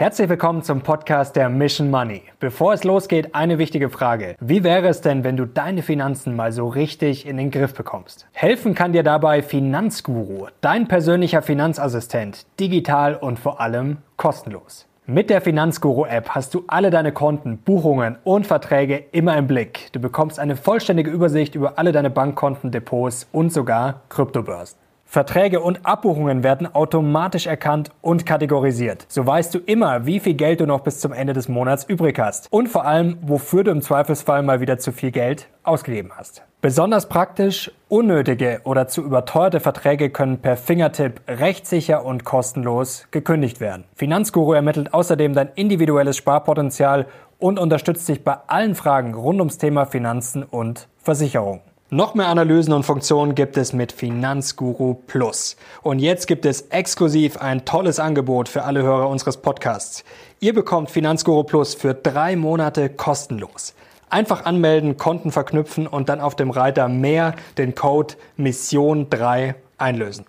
Herzlich willkommen zum Podcast der Mission Money. Bevor es losgeht, eine wichtige Frage. Wie wäre es denn, wenn du deine Finanzen mal so richtig in den Griff bekommst? Helfen kann dir dabei Finanzguru, dein persönlicher Finanzassistent, digital und vor allem kostenlos. Mit der Finanzguru-App hast du alle deine Konten, Buchungen und Verträge immer im Blick. Du bekommst eine vollständige Übersicht über alle deine Bankkonten, Depots und sogar Kryptobörsen. Verträge und Abbuchungen werden automatisch erkannt und kategorisiert. So weißt du immer, wie viel Geld du noch bis zum Ende des Monats übrig hast. Und vor allem, wofür du im Zweifelsfall mal wieder zu viel Geld ausgegeben hast. Besonders praktisch, unnötige oder zu überteuerte Verträge können per Fingertipp rechtssicher und kostenlos gekündigt werden. Finanzguru ermittelt außerdem dein individuelles Sparpotenzial und unterstützt dich bei allen Fragen rund ums Thema Finanzen und Versicherung. Noch mehr Analysen und Funktionen gibt es mit Finanzguru Plus. Und jetzt gibt es exklusiv ein tolles Angebot für alle Hörer unseres Podcasts. Ihr bekommt Finanzguru Plus für drei Monate kostenlos. Einfach anmelden, Konten verknüpfen und dann auf dem Reiter mehr den Code Mission 3 einlösen.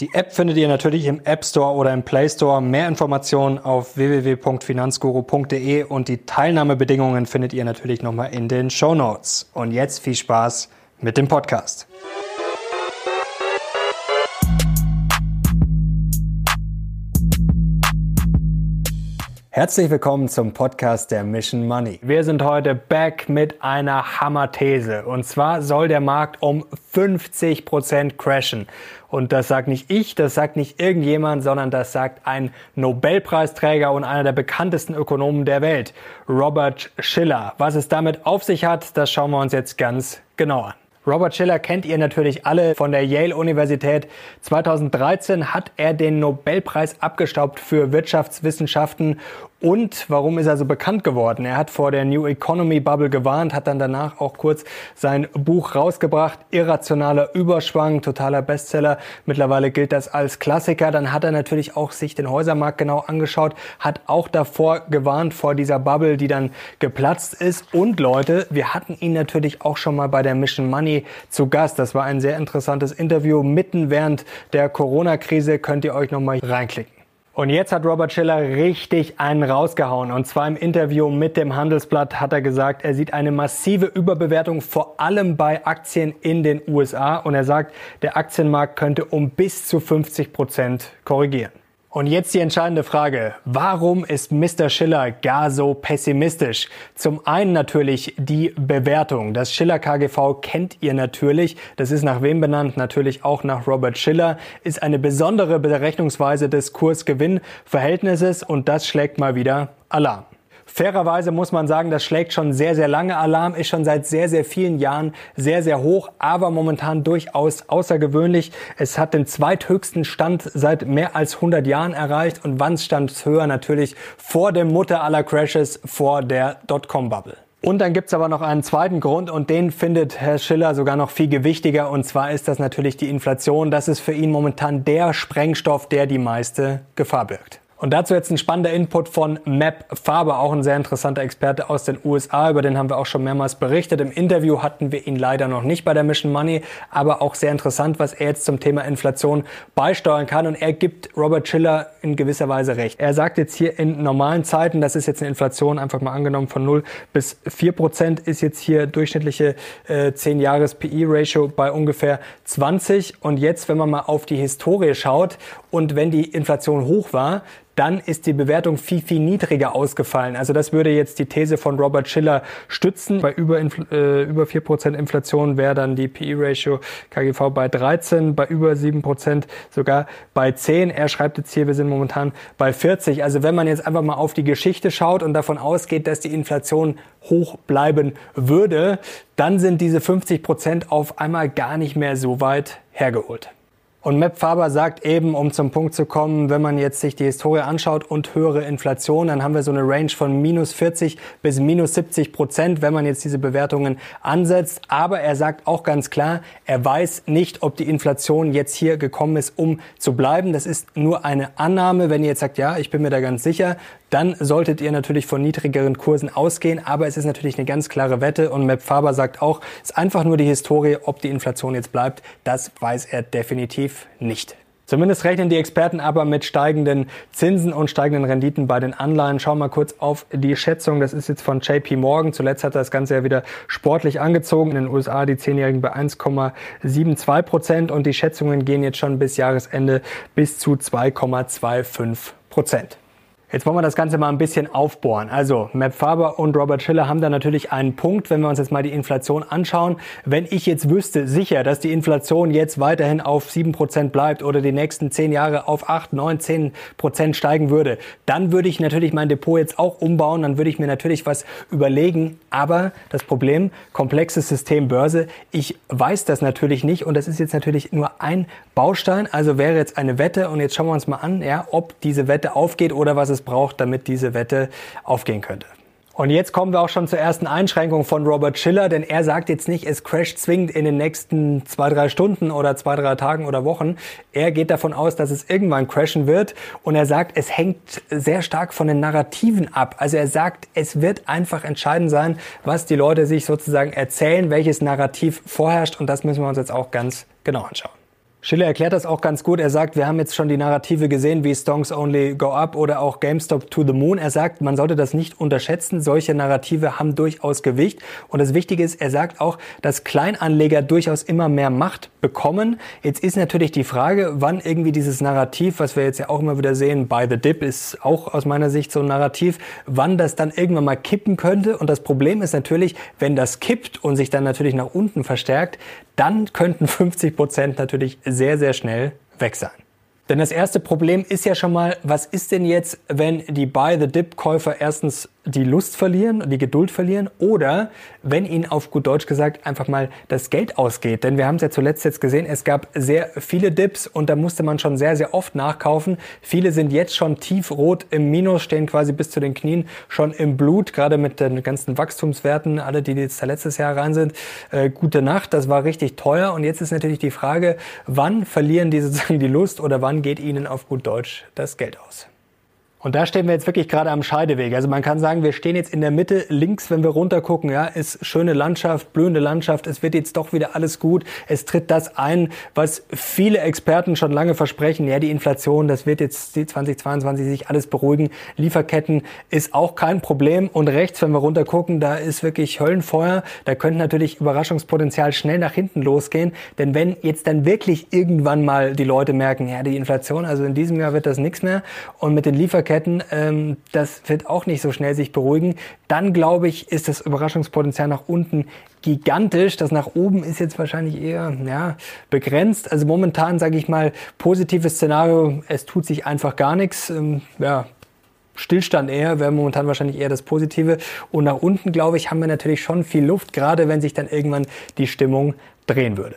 Die App findet ihr natürlich im App Store oder im Play Store. Mehr Informationen auf www.finanzguru.de und die Teilnahmebedingungen findet ihr natürlich nochmal in den Show Notes. Und jetzt viel Spaß mit dem Podcast. Herzlich willkommen zum Podcast der Mission Money. Wir sind heute back mit einer Hammer-These. Und zwar soll der Markt um 50 Prozent crashen. Und das sagt nicht ich, das sagt nicht irgendjemand, sondern das sagt ein Nobelpreisträger und einer der bekanntesten Ökonomen der Welt, Robert Schiller. Was es damit auf sich hat, das schauen wir uns jetzt ganz genau an. Robert Schiller kennt ihr natürlich alle von der Yale Universität. 2013 hat er den Nobelpreis abgestaubt für Wirtschaftswissenschaften und warum ist er so bekannt geworden? Er hat vor der New Economy Bubble gewarnt, hat dann danach auch kurz sein Buch rausgebracht, Irrationaler Überschwang, totaler Bestseller. Mittlerweile gilt das als Klassiker. Dann hat er natürlich auch sich den Häusermarkt genau angeschaut, hat auch davor gewarnt vor dieser Bubble, die dann geplatzt ist. Und Leute, wir hatten ihn natürlich auch schon mal bei der Mission Money zu Gast. Das war ein sehr interessantes Interview mitten während der Corona-Krise. Könnt ihr euch nochmal reinklicken. Und jetzt hat Robert Schiller richtig einen rausgehauen. Und zwar im Interview mit dem Handelsblatt hat er gesagt, er sieht eine massive Überbewertung vor allem bei Aktien in den USA. Und er sagt, der Aktienmarkt könnte um bis zu 50 Prozent korrigieren. Und jetzt die entscheidende Frage. Warum ist Mr. Schiller gar so pessimistisch? Zum einen natürlich die Bewertung. Das Schiller KGV kennt ihr natürlich. Das ist nach wem benannt? Natürlich auch nach Robert Schiller. Ist eine besondere Berechnungsweise des Kurs-Gewinn-Verhältnisses und das schlägt mal wieder Alarm. Fairerweise muss man sagen, das schlägt schon sehr, sehr lange Alarm, ist schon seit sehr, sehr vielen Jahren sehr, sehr hoch, aber momentan durchaus außergewöhnlich. Es hat den zweithöchsten Stand seit mehr als 100 Jahren erreicht und wann stand es höher? Natürlich vor dem Mutter aller Crashes, vor der Dotcom-Bubble. Und dann gibt's aber noch einen zweiten Grund und den findet Herr Schiller sogar noch viel gewichtiger und zwar ist das natürlich die Inflation. Das ist für ihn momentan der Sprengstoff, der die meiste Gefahr birgt. Und dazu jetzt ein spannender Input von Map Faber, auch ein sehr interessanter Experte aus den USA, über den haben wir auch schon mehrmals berichtet. Im Interview hatten wir ihn leider noch nicht bei der Mission Money, aber auch sehr interessant, was er jetzt zum Thema Inflation beisteuern kann. Und er gibt Robert Schiller in gewisser Weise recht. Er sagt jetzt hier in normalen Zeiten, das ist jetzt eine Inflation einfach mal angenommen von 0 bis 4 Prozent, ist jetzt hier durchschnittliche äh, 10 Jahres PE-Ratio bei ungefähr 20. Und jetzt, wenn man mal auf die Historie schaut und wenn die Inflation hoch war, dann ist die Bewertung viel, viel niedriger ausgefallen. Also das würde jetzt die These von Robert Schiller stützen. Bei über, äh, über 4% Inflation wäre dann die PE-Ratio KGV bei 13, bei über 7% sogar bei 10. Er schreibt jetzt hier, wir sind momentan bei 40. Also wenn man jetzt einfach mal auf die Geschichte schaut und davon ausgeht, dass die Inflation hoch bleiben würde, dann sind diese 50% auf einmal gar nicht mehr so weit hergeholt. Und Map Faber sagt eben, um zum Punkt zu kommen, wenn man jetzt sich die Historie anschaut und höhere Inflation, dann haben wir so eine Range von minus 40 bis minus 70 Prozent, wenn man jetzt diese Bewertungen ansetzt. Aber er sagt auch ganz klar, er weiß nicht, ob die Inflation jetzt hier gekommen ist, um zu bleiben. Das ist nur eine Annahme. Wenn ihr jetzt sagt, ja, ich bin mir da ganz sicher, dann solltet ihr natürlich von niedrigeren Kursen ausgehen. Aber es ist natürlich eine ganz klare Wette und Map Faber sagt auch, es ist einfach nur die Historie, ob die Inflation jetzt bleibt. Das weiß er definitiv nicht. Zumindest rechnen die Experten aber mit steigenden Zinsen und steigenden Renditen bei den Anleihen. Schauen wir mal kurz auf die Schätzung. Das ist jetzt von JP Morgan. Zuletzt hat das Ganze ja wieder sportlich angezogen. In den USA die Zehnjährigen bei 1,72 Prozent und die Schätzungen gehen jetzt schon bis Jahresende bis zu 2,25 Prozent. Jetzt wollen wir das Ganze mal ein bisschen aufbohren. Also, Matt Faber und Robert Schiller haben da natürlich einen Punkt, wenn wir uns jetzt mal die Inflation anschauen. Wenn ich jetzt wüsste, sicher, dass die Inflation jetzt weiterhin auf 7% bleibt oder die nächsten 10 Jahre auf 8, 9, 10% steigen würde, dann würde ich natürlich mein Depot jetzt auch umbauen, dann würde ich mir natürlich was überlegen. Aber das Problem, komplexes System Börse, ich weiß das natürlich nicht und das ist jetzt natürlich nur ein Baustein. Also wäre jetzt eine Wette und jetzt schauen wir uns mal an, ja, ob diese Wette aufgeht oder was es braucht, damit diese Wette aufgehen könnte. Und jetzt kommen wir auch schon zur ersten Einschränkung von Robert Schiller, denn er sagt jetzt nicht, es crasht zwingend in den nächsten zwei, drei Stunden oder zwei, drei Tagen oder Wochen. Er geht davon aus, dass es irgendwann crashen wird und er sagt, es hängt sehr stark von den Narrativen ab. Also er sagt, es wird einfach entscheidend sein, was die Leute sich sozusagen erzählen, welches Narrativ vorherrscht und das müssen wir uns jetzt auch ganz genau anschauen. Schiller erklärt das auch ganz gut. Er sagt, wir haben jetzt schon die Narrative gesehen, wie Stonks Only Go Up oder auch GameStop to the Moon. Er sagt, man sollte das nicht unterschätzen. Solche Narrative haben durchaus Gewicht. Und das Wichtige ist, er sagt auch, dass Kleinanleger durchaus immer mehr Macht bekommen. Jetzt ist natürlich die Frage, wann irgendwie dieses Narrativ, was wir jetzt ja auch immer wieder sehen, by the dip ist auch aus meiner Sicht so ein Narrativ, wann das dann irgendwann mal kippen könnte. Und das Problem ist natürlich, wenn das kippt und sich dann natürlich nach unten verstärkt, dann könnten 50 Prozent natürlich sehr, sehr schnell weg sein. Denn das erste Problem ist ja schon mal, was ist denn jetzt, wenn die Buy-the-Dip-Käufer erstens die Lust verlieren, die Geduld verlieren oder wenn ihnen auf gut Deutsch gesagt einfach mal das Geld ausgeht. Denn wir haben es ja zuletzt jetzt gesehen, es gab sehr viele Dips und da musste man schon sehr, sehr oft nachkaufen. Viele sind jetzt schon tiefrot im Minus, stehen quasi bis zu den Knien schon im Blut, gerade mit den ganzen Wachstumswerten, alle, die jetzt da letztes Jahr rein sind. Äh, gute Nacht, das war richtig teuer und jetzt ist natürlich die Frage, wann verlieren die sozusagen die Lust oder wann geht ihnen auf gut Deutsch das Geld aus? Und da stehen wir jetzt wirklich gerade am Scheideweg. Also man kann sagen, wir stehen jetzt in der Mitte. Links, wenn wir runter gucken, ja, ist schöne Landschaft, blühende Landschaft. Es wird jetzt doch wieder alles gut. Es tritt das ein, was viele Experten schon lange versprechen. Ja, die Inflation, das wird jetzt 2022 sich alles beruhigen. Lieferketten ist auch kein Problem. Und rechts, wenn wir runter gucken, da ist wirklich Höllenfeuer. Da könnte natürlich Überraschungspotenzial schnell nach hinten losgehen. Denn wenn jetzt dann wirklich irgendwann mal die Leute merken, ja, die Inflation, also in diesem Jahr wird das nichts mehr. Und mit den Lieferketten Lieferketten, ähm, das wird auch nicht so schnell sich beruhigen. Dann glaube ich, ist das Überraschungspotenzial nach unten gigantisch. Das nach oben ist jetzt wahrscheinlich eher ja, begrenzt. Also momentan sage ich mal positives Szenario, es tut sich einfach gar nichts. Ähm, ja, Stillstand eher, wäre momentan wahrscheinlich eher das Positive. Und nach unten, glaube ich, haben wir natürlich schon viel Luft, gerade wenn sich dann irgendwann die Stimmung drehen würde.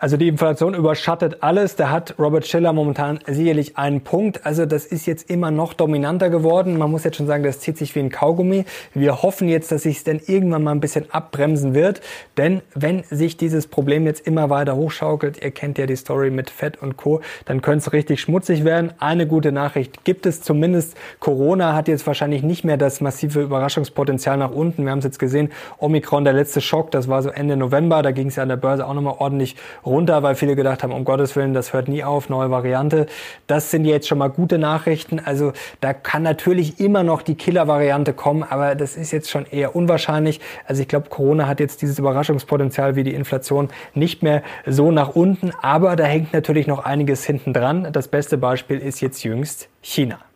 Also die Inflation überschattet alles. Da hat Robert Schiller momentan sicherlich einen Punkt. Also das ist jetzt immer noch dominanter geworden. Man muss jetzt schon sagen, das zieht sich wie ein Kaugummi. Wir hoffen jetzt, dass sich es dann irgendwann mal ein bisschen abbremsen wird. Denn wenn sich dieses Problem jetzt immer weiter hochschaukelt, ihr kennt ja die Story mit Fett und Co., dann könnte es richtig schmutzig werden. Eine gute Nachricht gibt es zumindest. Corona hat jetzt wahrscheinlich nicht mehr das massive Überraschungspotenzial nach unten. Wir haben es jetzt gesehen. Omikron, der letzte Schock, das war so Ende November. Da ging es ja an der Börse auch nochmal ordentlich runter, weil viele gedacht haben, um Gottes Willen, das hört nie auf, neue Variante. Das sind jetzt schon mal gute Nachrichten. Also da kann natürlich immer noch die Killer-Variante kommen, aber das ist jetzt schon eher unwahrscheinlich. Also ich glaube, Corona hat jetzt dieses Überraschungspotenzial wie die Inflation nicht mehr so nach unten, aber da hängt natürlich noch einiges hinten dran. Das beste Beispiel ist jetzt jüngst China.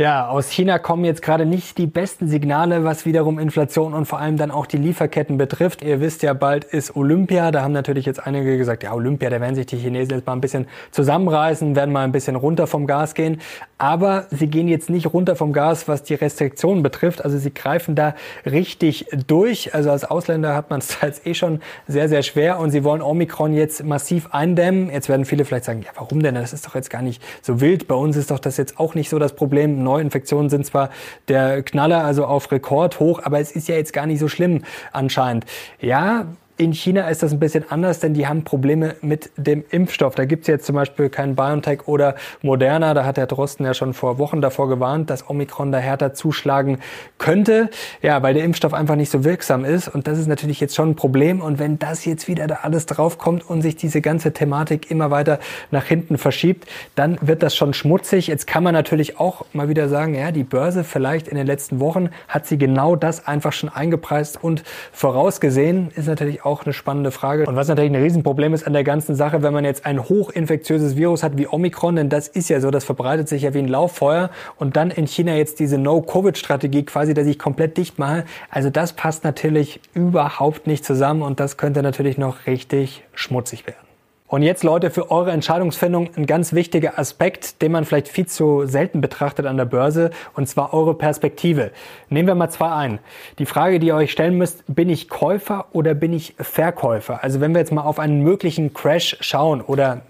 Ja, aus China kommen jetzt gerade nicht die besten Signale, was wiederum Inflation und vor allem dann auch die Lieferketten betrifft. Ihr wisst ja, bald ist Olympia. Da haben natürlich jetzt einige gesagt, ja, Olympia, da werden sich die Chinesen jetzt mal ein bisschen zusammenreißen, werden mal ein bisschen runter vom Gas gehen. Aber sie gehen jetzt nicht runter vom Gas, was die Restriktionen betrifft. Also sie greifen da richtig durch. Also als Ausländer hat man es jetzt eh schon sehr, sehr schwer und sie wollen Omikron jetzt massiv eindämmen. Jetzt werden viele vielleicht sagen, ja, warum denn? Das ist doch jetzt gar nicht so wild. Bei uns ist doch das jetzt auch nicht so das Problem Neuinfektionen sind zwar der Knaller, also auf Rekord hoch, aber es ist ja jetzt gar nicht so schlimm anscheinend. Ja, In China ist das ein bisschen anders, denn die haben Probleme mit dem Impfstoff. Da gibt es jetzt zum Beispiel keinen BioNTech oder Moderna. Da hat der Drosten ja schon vor Wochen davor gewarnt, dass Omikron da härter zuschlagen könnte. Ja, weil der Impfstoff einfach nicht so wirksam ist. Und das ist natürlich jetzt schon ein Problem. Und wenn das jetzt wieder da alles draufkommt und sich diese ganze Thematik immer weiter nach hinten verschiebt, dann wird das schon schmutzig. Jetzt kann man natürlich auch mal wieder sagen, ja, die Börse vielleicht in den letzten Wochen hat sie genau das einfach schon eingepreist und vorausgesehen. Ist natürlich auch eine spannende Frage. Und was natürlich ein Riesenproblem ist an der ganzen Sache, wenn man jetzt ein hochinfektiöses Virus hat wie Omikron, denn das ist ja so, das verbreitet sich ja wie ein Lauffeuer und dann in China jetzt diese No-Covid-Strategie quasi, dass ich komplett dicht mache. Also das passt natürlich überhaupt nicht zusammen und das könnte natürlich noch richtig schmutzig werden. Und jetzt, Leute, für eure Entscheidungsfindung ein ganz wichtiger Aspekt, den man vielleicht viel zu selten betrachtet an der Börse, und zwar eure Perspektive. Nehmen wir mal zwei ein. Die Frage, die ihr euch stellen müsst, bin ich Käufer oder bin ich Verkäufer? Also wenn wir jetzt mal auf einen möglichen Crash schauen oder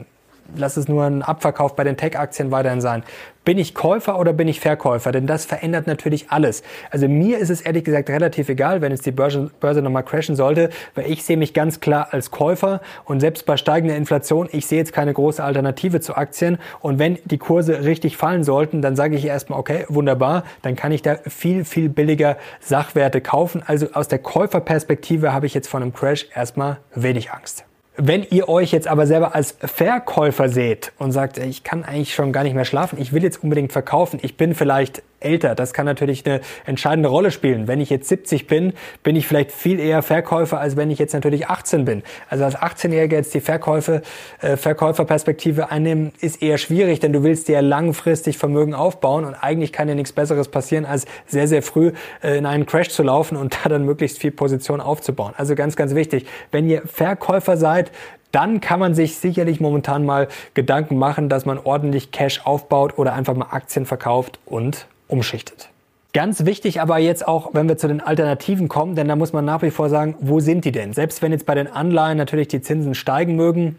lass es nur ein Abverkauf bei den Tech-Aktien weiterhin sein. Bin ich Käufer oder bin ich Verkäufer? Denn das verändert natürlich alles. Also mir ist es ehrlich gesagt relativ egal, wenn jetzt die Börse, Börse nochmal crashen sollte, weil ich sehe mich ganz klar als Käufer und selbst bei steigender Inflation, ich sehe jetzt keine große Alternative zu Aktien und wenn die Kurse richtig fallen sollten, dann sage ich erstmal, okay, wunderbar, dann kann ich da viel, viel billiger Sachwerte kaufen. Also aus der Käuferperspektive habe ich jetzt von einem Crash erstmal wenig Angst. Wenn ihr euch jetzt aber selber als Verkäufer seht und sagt, ich kann eigentlich schon gar nicht mehr schlafen, ich will jetzt unbedingt verkaufen, ich bin vielleicht älter, das kann natürlich eine entscheidende Rolle spielen. Wenn ich jetzt 70 bin, bin ich vielleicht viel eher Verkäufer, als wenn ich jetzt natürlich 18 bin. Also als 18-Jähriger jetzt die Verkäufe, äh, Verkäuferperspektive einnehmen, ist eher schwierig, denn du willst dir langfristig Vermögen aufbauen und eigentlich kann dir nichts Besseres passieren, als sehr, sehr früh äh, in einen Crash zu laufen und da dann möglichst viel Position aufzubauen. Also ganz, ganz wichtig. Wenn ihr Verkäufer seid, dann kann man sich sicherlich momentan mal Gedanken machen, dass man ordentlich Cash aufbaut oder einfach mal Aktien verkauft und umschichtet. Ganz wichtig aber jetzt auch, wenn wir zu den Alternativen kommen, denn da muss man nach wie vor sagen, wo sind die denn? Selbst wenn jetzt bei den Anleihen natürlich die Zinsen steigen mögen,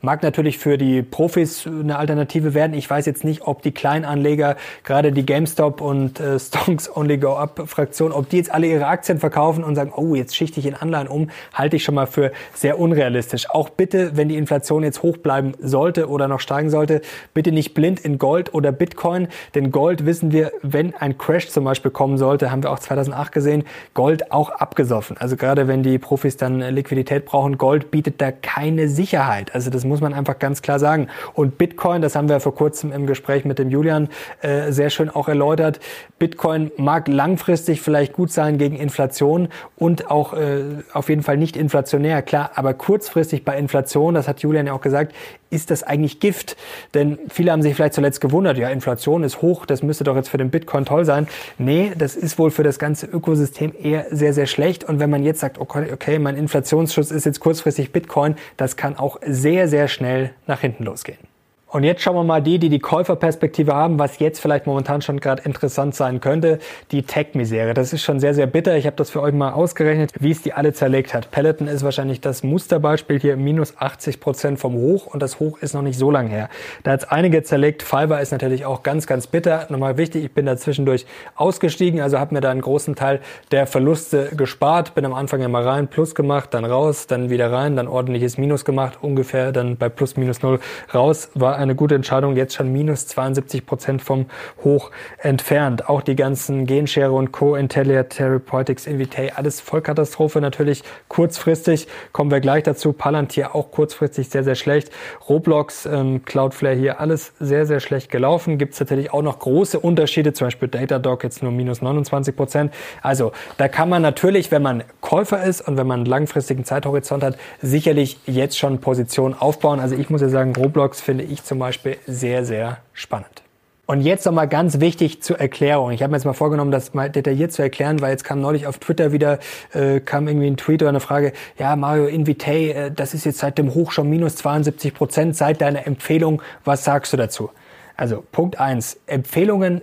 Mag natürlich für die Profis eine Alternative werden. Ich weiß jetzt nicht, ob die Kleinanleger, gerade die GameStop und äh, Stonks Only Go Up Fraktion, ob die jetzt alle ihre Aktien verkaufen und sagen, oh, jetzt schichte ich in Anleihen um, halte ich schon mal für sehr unrealistisch. Auch bitte, wenn die Inflation jetzt hoch bleiben sollte oder noch steigen sollte, bitte nicht blind in Gold oder Bitcoin, denn Gold wissen wir, wenn ein Crash zum Beispiel kommen sollte, haben wir auch 2008 gesehen, Gold auch abgesoffen. Also gerade wenn die Profis dann Liquidität brauchen, Gold bietet da keine Sicherheit. Also das muss man einfach ganz klar sagen. Und Bitcoin, das haben wir vor kurzem im Gespräch mit dem Julian äh, sehr schön auch erläutert. Bitcoin mag langfristig vielleicht gut sein gegen Inflation und auch äh, auf jeden Fall nicht inflationär, klar, aber kurzfristig bei Inflation, das hat Julian ja auch gesagt, ist das eigentlich Gift? Denn viele haben sich vielleicht zuletzt gewundert, ja, Inflation ist hoch, das müsste doch jetzt für den Bitcoin toll sein. Nee, das ist wohl für das ganze Ökosystem eher sehr, sehr schlecht. Und wenn man jetzt sagt, okay, okay mein Inflationsschutz ist jetzt kurzfristig Bitcoin, das kann auch sehr, sehr schnell nach hinten losgehen. Und jetzt schauen wir mal die, die die Käuferperspektive haben, was jetzt vielleicht momentan schon gerade interessant sein könnte, die Tech-Misere. Das ist schon sehr, sehr bitter. Ich habe das für euch mal ausgerechnet, wie es die alle zerlegt hat. Peloton ist wahrscheinlich das Musterbeispiel hier, minus 80 Prozent vom Hoch und das Hoch ist noch nicht so lang her. Da hat es einige zerlegt. Fiverr ist natürlich auch ganz, ganz bitter. Nochmal wichtig, ich bin da zwischendurch ausgestiegen, also habe mir da einen großen Teil der Verluste gespart, bin am Anfang immer rein, plus gemacht, dann raus, dann wieder rein, dann ordentliches Minus gemacht, ungefähr dann bei plus minus null raus, war eine gute Entscheidung, jetzt schon minus 72 Prozent vom Hoch entfernt. Auch die ganzen Genschere und Co. Intellia Therapeutics, Invitae, alles Vollkatastrophe natürlich kurzfristig. Kommen wir gleich dazu. Palantir auch kurzfristig sehr, sehr schlecht. Roblox, ähm, Cloudflare hier, alles sehr, sehr schlecht gelaufen. Gibt es natürlich auch noch große Unterschiede, zum Beispiel Datadog jetzt nur minus 29 Prozent. Also da kann man natürlich, wenn man Käufer ist und wenn man einen langfristigen Zeithorizont hat, sicherlich jetzt schon Positionen aufbauen. Also ich muss ja sagen, Roblox finde ich zum Beispiel sehr, sehr spannend. Und jetzt nochmal ganz wichtig zur Erklärung. Ich habe mir jetzt mal vorgenommen, das mal detailliert zu erklären, weil jetzt kam neulich auf Twitter wieder, äh, kam irgendwie ein Tweet oder eine Frage, ja, Mario Invitay, äh, das ist jetzt seit dem Hoch schon minus 72 Prozent seit deiner Empfehlung. Was sagst du dazu? Also Punkt eins: Empfehlungen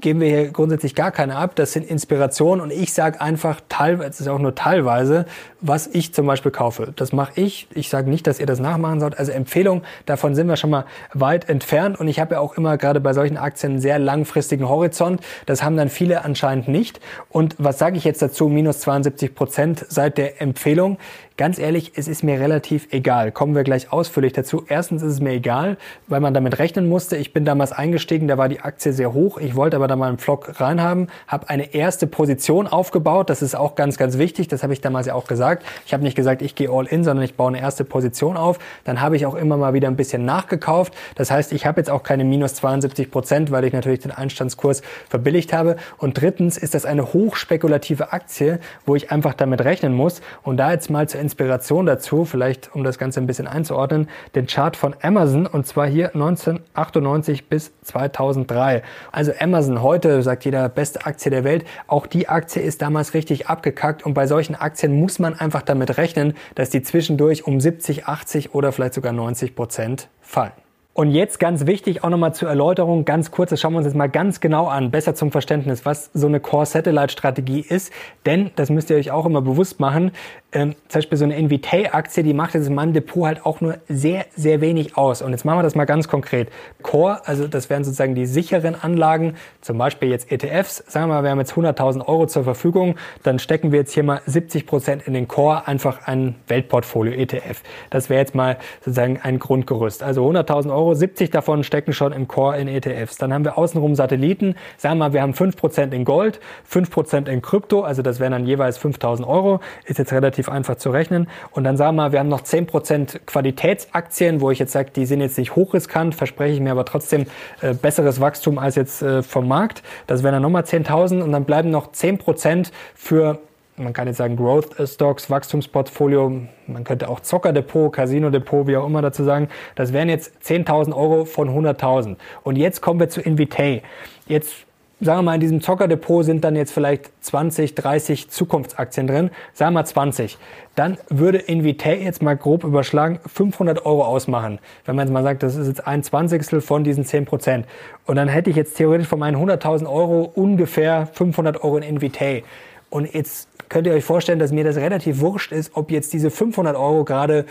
geben wir hier grundsätzlich gar keine ab. Das sind Inspirationen und ich sage einfach teilweise, es ist auch nur teilweise, was ich zum Beispiel kaufe. Das mache ich. Ich sage nicht, dass ihr das nachmachen sollt. Also Empfehlung, davon sind wir schon mal weit entfernt. Und ich habe ja auch immer gerade bei solchen Aktien einen sehr langfristigen Horizont. Das haben dann viele anscheinend nicht. Und was sage ich jetzt dazu? Minus 72 Prozent seit der Empfehlung. Ganz ehrlich, es ist mir relativ egal. Kommen wir gleich ausführlich dazu. Erstens ist es mir egal, weil man damit rechnen musste. Ich bin damals eingestiegen, da war die Aktie sehr hoch. Ich wollte aber da mal einen Vlog reinhaben, habe eine erste Position aufgebaut. Das ist auch ganz, ganz wichtig. Das habe ich damals ja auch gesagt. Ich habe nicht gesagt, ich gehe all in, sondern ich baue eine erste Position auf. Dann habe ich auch immer mal wieder ein bisschen nachgekauft. Das heißt, ich habe jetzt auch keine minus 72 Prozent, weil ich natürlich den Einstandskurs verbilligt habe. Und drittens ist das eine hochspekulative Aktie, wo ich einfach damit rechnen muss. Und da jetzt mal zur Inspiration dazu, vielleicht um das Ganze ein bisschen einzuordnen, den Chart von Amazon und zwar hier 1998 bis 2003. Also Amazon heute, sagt jeder, beste Aktie der Welt. Auch die Aktie ist damals richtig abgekackt und bei solchen Aktien muss man einfach damit rechnen, dass die zwischendurch um 70, 80 oder vielleicht sogar 90 Prozent fallen. Und jetzt ganz wichtig, auch nochmal zur Erläuterung, ganz kurz, das schauen wir uns jetzt mal ganz genau an, besser zum Verständnis, was so eine Core-Satellite-Strategie ist. Denn, das müsst ihr euch auch immer bewusst machen, ähm, zum Beispiel so eine Invitay-Aktie, die macht jetzt in meinem Depot halt auch nur sehr, sehr wenig aus. Und jetzt machen wir das mal ganz konkret. Core, also das wären sozusagen die sicheren Anlagen, zum Beispiel jetzt ETFs. Sagen wir mal, wir haben jetzt 100.000 Euro zur Verfügung, dann stecken wir jetzt hier mal 70 Prozent in den Core, einfach ein Weltportfolio ETF. Das wäre jetzt mal sozusagen ein Grundgerüst. Also 100.000 Euro, 70 davon stecken schon im Core in ETFs. Dann haben wir außenrum Satelliten. Sagen wir mal, wir haben 5 Prozent in Gold, 5 Prozent in Krypto, also das wären dann jeweils 5.000 Euro. Ist jetzt relativ einfach zu rechnen. Und dann sagen wir, wir haben noch 10% Qualitätsaktien, wo ich jetzt sage, die sind jetzt nicht hochriskant, verspreche ich mir aber trotzdem äh, besseres Wachstum als jetzt äh, vom Markt. Das wären dann nochmal 10.000 und dann bleiben noch 10% für man kann jetzt sagen Growth Stocks, Wachstumsportfolio, man könnte auch Zockerdepot, Casino-Depot, wie auch immer dazu sagen. Das wären jetzt 10.000 Euro von 100.000. Und jetzt kommen wir zu Invitay. Jetzt sagen wir mal, in diesem Zockerdepot sind dann jetzt vielleicht 20, 30 Zukunftsaktien drin, sagen wir mal 20. Dann würde Invitae jetzt mal grob überschlagen 500 Euro ausmachen. Wenn man jetzt mal sagt, das ist jetzt ein Zwanzigstel von diesen 10 Prozent. Und dann hätte ich jetzt theoretisch von meinen 100.000 Euro ungefähr 500 Euro in Invitae. Und jetzt könnt ihr euch vorstellen, dass mir das relativ wurscht ist, ob jetzt diese 500 Euro gerade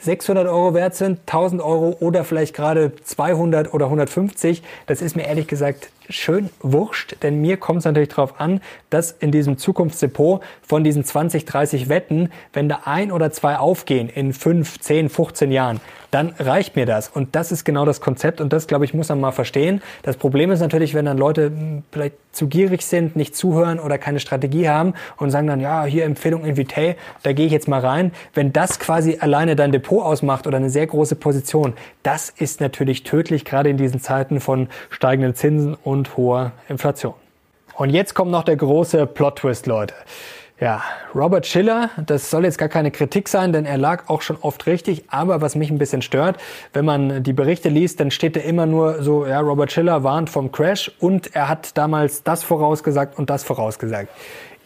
600 Euro wert sind, 1000 Euro oder vielleicht gerade 200 oder 150. Das ist mir ehrlich gesagt schön wurscht, denn mir kommt es natürlich darauf an, dass in diesem Zukunftsdepot von diesen 20, 30 Wetten, wenn da ein oder zwei aufgehen in 5, 10, 15 Jahren, dann reicht mir das. Und das ist genau das Konzept und das, glaube ich, muss man mal verstehen. Das Problem ist natürlich, wenn dann Leute hm, vielleicht zu gierig sind, nicht zuhören oder keine Strategie haben und sagen dann, ja, hier Empfehlung Invitay, da gehe ich jetzt mal rein. Wenn das quasi alleine dein Depot ausmacht oder eine sehr große Position, das ist natürlich tödlich, gerade in diesen Zeiten von steigenden Zinsen und hoher Inflation. Und jetzt kommt noch der große Plot-Twist, Leute. Ja, Robert Schiller, das soll jetzt gar keine Kritik sein, denn er lag auch schon oft richtig. Aber was mich ein bisschen stört, wenn man die Berichte liest, dann steht da immer nur so, ja, Robert Schiller warnt vom Crash und er hat damals das vorausgesagt und das vorausgesagt.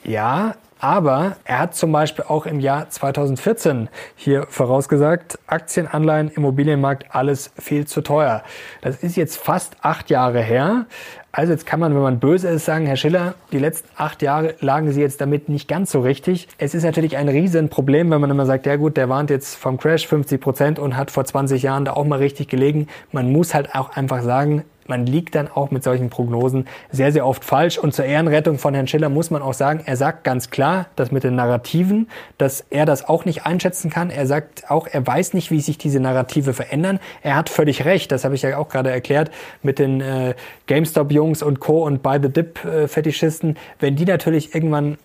Ja, aber er hat zum Beispiel auch im Jahr 2014 hier vorausgesagt, Aktien, Anleihen, Immobilienmarkt, alles viel zu teuer. Das ist jetzt fast acht Jahre her. Also jetzt kann man, wenn man böse ist, sagen, Herr Schiller, die letzten acht Jahre lagen Sie jetzt damit nicht ganz so richtig. Es ist natürlich ein Riesenproblem, wenn man immer sagt, ja gut, der warnt jetzt vom Crash 50 Prozent und hat vor 20 Jahren da auch mal richtig gelegen. Man muss halt auch einfach sagen, man liegt dann auch mit solchen Prognosen sehr, sehr oft falsch. Und zur Ehrenrettung von Herrn Schiller muss man auch sagen, er sagt ganz klar, dass mit den Narrativen, dass er das auch nicht einschätzen kann. Er sagt auch, er weiß nicht, wie sich diese Narrative verändern. Er hat völlig recht, das habe ich ja auch gerade erklärt, mit den äh, GameStop-Jungs und Co. und Buy the Dip-Fetischisten. Wenn die natürlich irgendwann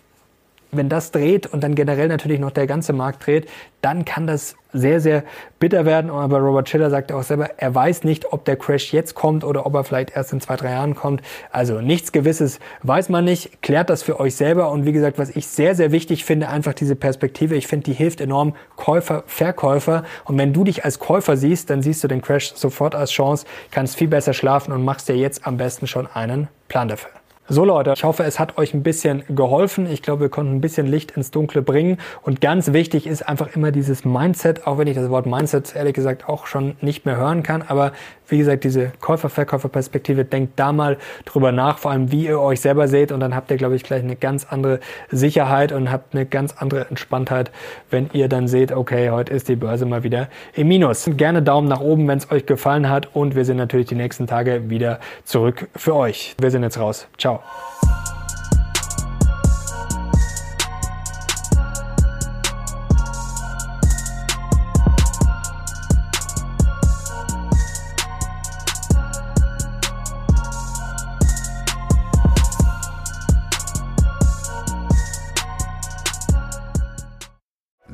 wenn das dreht und dann generell natürlich noch der ganze Markt dreht, dann kann das sehr, sehr bitter werden. Aber Robert Schiller sagt auch selber, er weiß nicht, ob der Crash jetzt kommt oder ob er vielleicht erst in zwei, drei Jahren kommt. Also nichts Gewisses weiß man nicht. Klärt das für euch selber. Und wie gesagt, was ich sehr, sehr wichtig finde, einfach diese Perspektive. Ich finde, die hilft enorm Käufer, Verkäufer. Und wenn du dich als Käufer siehst, dann siehst du den Crash sofort als Chance, kannst viel besser schlafen und machst dir jetzt am besten schon einen Plan dafür. So Leute, ich hoffe, es hat euch ein bisschen geholfen. Ich glaube, wir konnten ein bisschen Licht ins Dunkle bringen. Und ganz wichtig ist einfach immer dieses Mindset, auch wenn ich das Wort Mindset ehrlich gesagt auch schon nicht mehr hören kann. Aber wie gesagt, diese Käufer-Verkäufer-Perspektive, denkt da mal drüber nach, vor allem wie ihr euch selber seht und dann habt ihr, glaube ich, gleich eine ganz andere Sicherheit und habt eine ganz andere Entspanntheit, wenn ihr dann seht, okay, heute ist die Börse mal wieder im Minus. Gerne Daumen nach oben, wenn es euch gefallen hat und wir sind natürlich die nächsten Tage wieder zurück für euch. Wir sind jetzt raus. Ciao.